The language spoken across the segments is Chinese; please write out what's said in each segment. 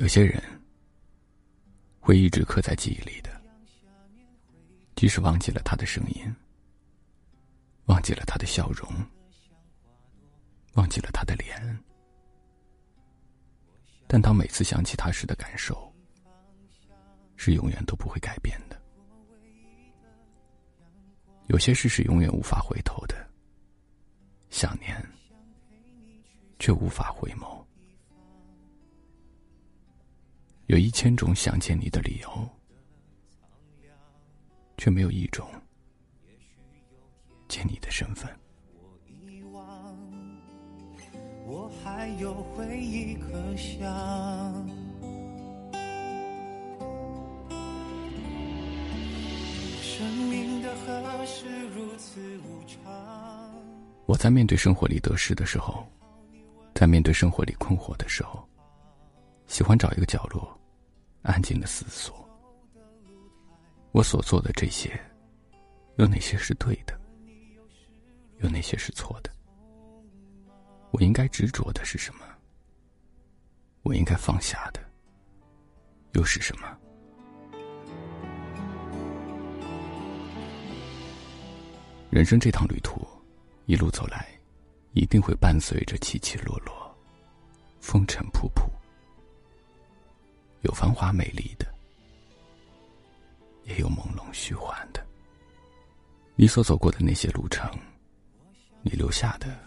有些人会一直刻在记忆里的，即使忘记了他的声音，忘记了他的笑容，忘记了他的脸，但当每次想起他时的感受，是永远都不会改变的。有些事是永远无法回头的，想念却无法回眸。有一千种想见你的理由，却没有一种见你的身份。我还有回忆可想。生命的河是如此无常。我在面对生活里得失的时候，在面对生活里困惑的时候，喜欢找一个角落。安静的思索，我所做的这些，有哪些是对的？有哪些是错的？我应该执着的是什么？我应该放下的又是什么？人生这趟旅途，一路走来，一定会伴随着起起落落，风尘仆仆。有繁华美丽的，也有朦胧虚幻的。你所走过的那些路程，你留下的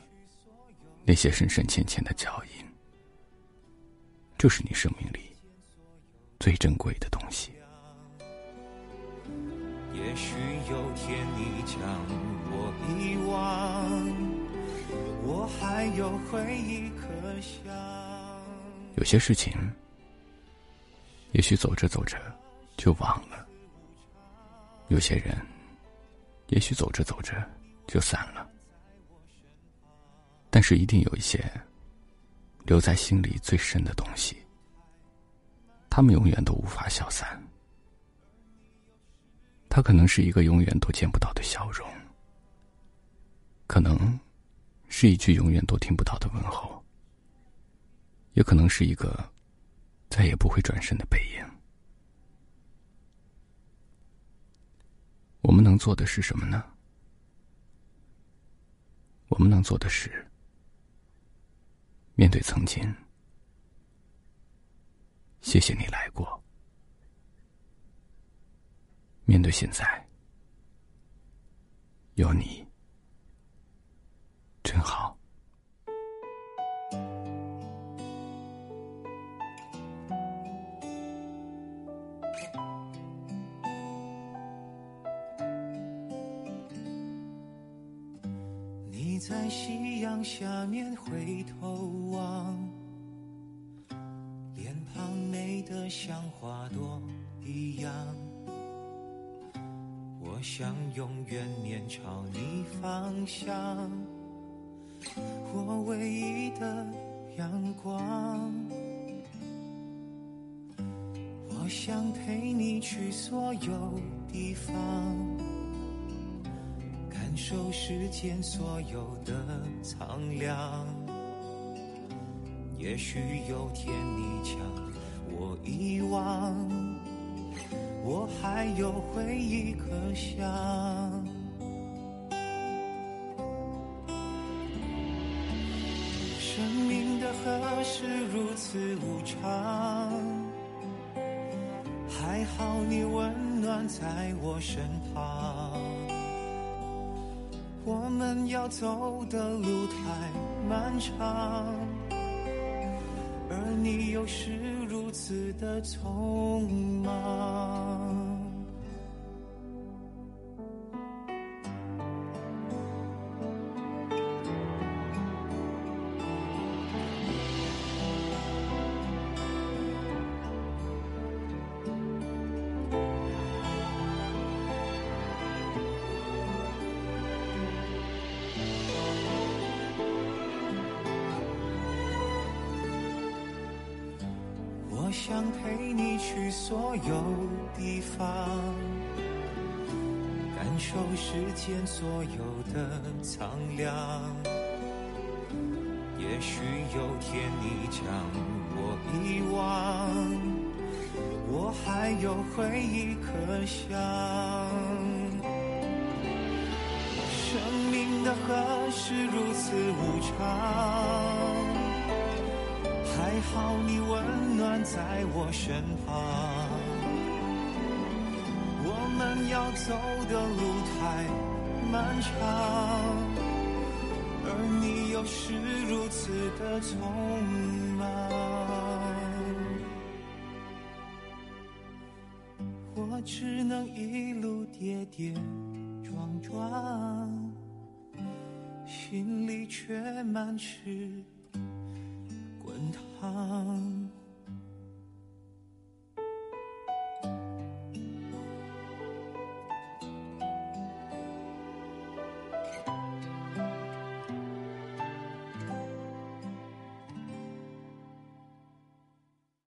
那些深深浅浅的脚印，就是你生命里最珍贵的东西。也许有天你将我遗忘，我还有回忆可想。有些事情。也许走着走着就忘了，有些人，也许走着走着就散了，但是一定有一些留在心里最深的东西，他们永远都无法消散。他可能是一个永远都见不到的笑容，可能是一句永远都听不到的问候，也可能是一个。再也不会转身的背影。我们能做的是什么呢？我们能做的是面对曾经，谢谢你来过；面对现在，有你在夕阳下面回头望，脸庞美得像花朵一样。我想永远面朝你方向，我唯一的阳光。我想陪你去所有地方。感受世间所有的苍凉，也许有天你将我遗忘，我还有回忆可想。生命的河是如此无常，还好你温暖在我身旁。我们要走的路太漫长，而你又是如此的匆忙。想陪你去所有地方，感受世间所有的苍凉。也许有天你将我遗忘，我还有回忆可想。生命的河是如此无常，还好你温暖在我身旁。我们要走的路太漫长。而你又是如此的匆忙，我只能一路跌跌撞撞，心里却满是 down.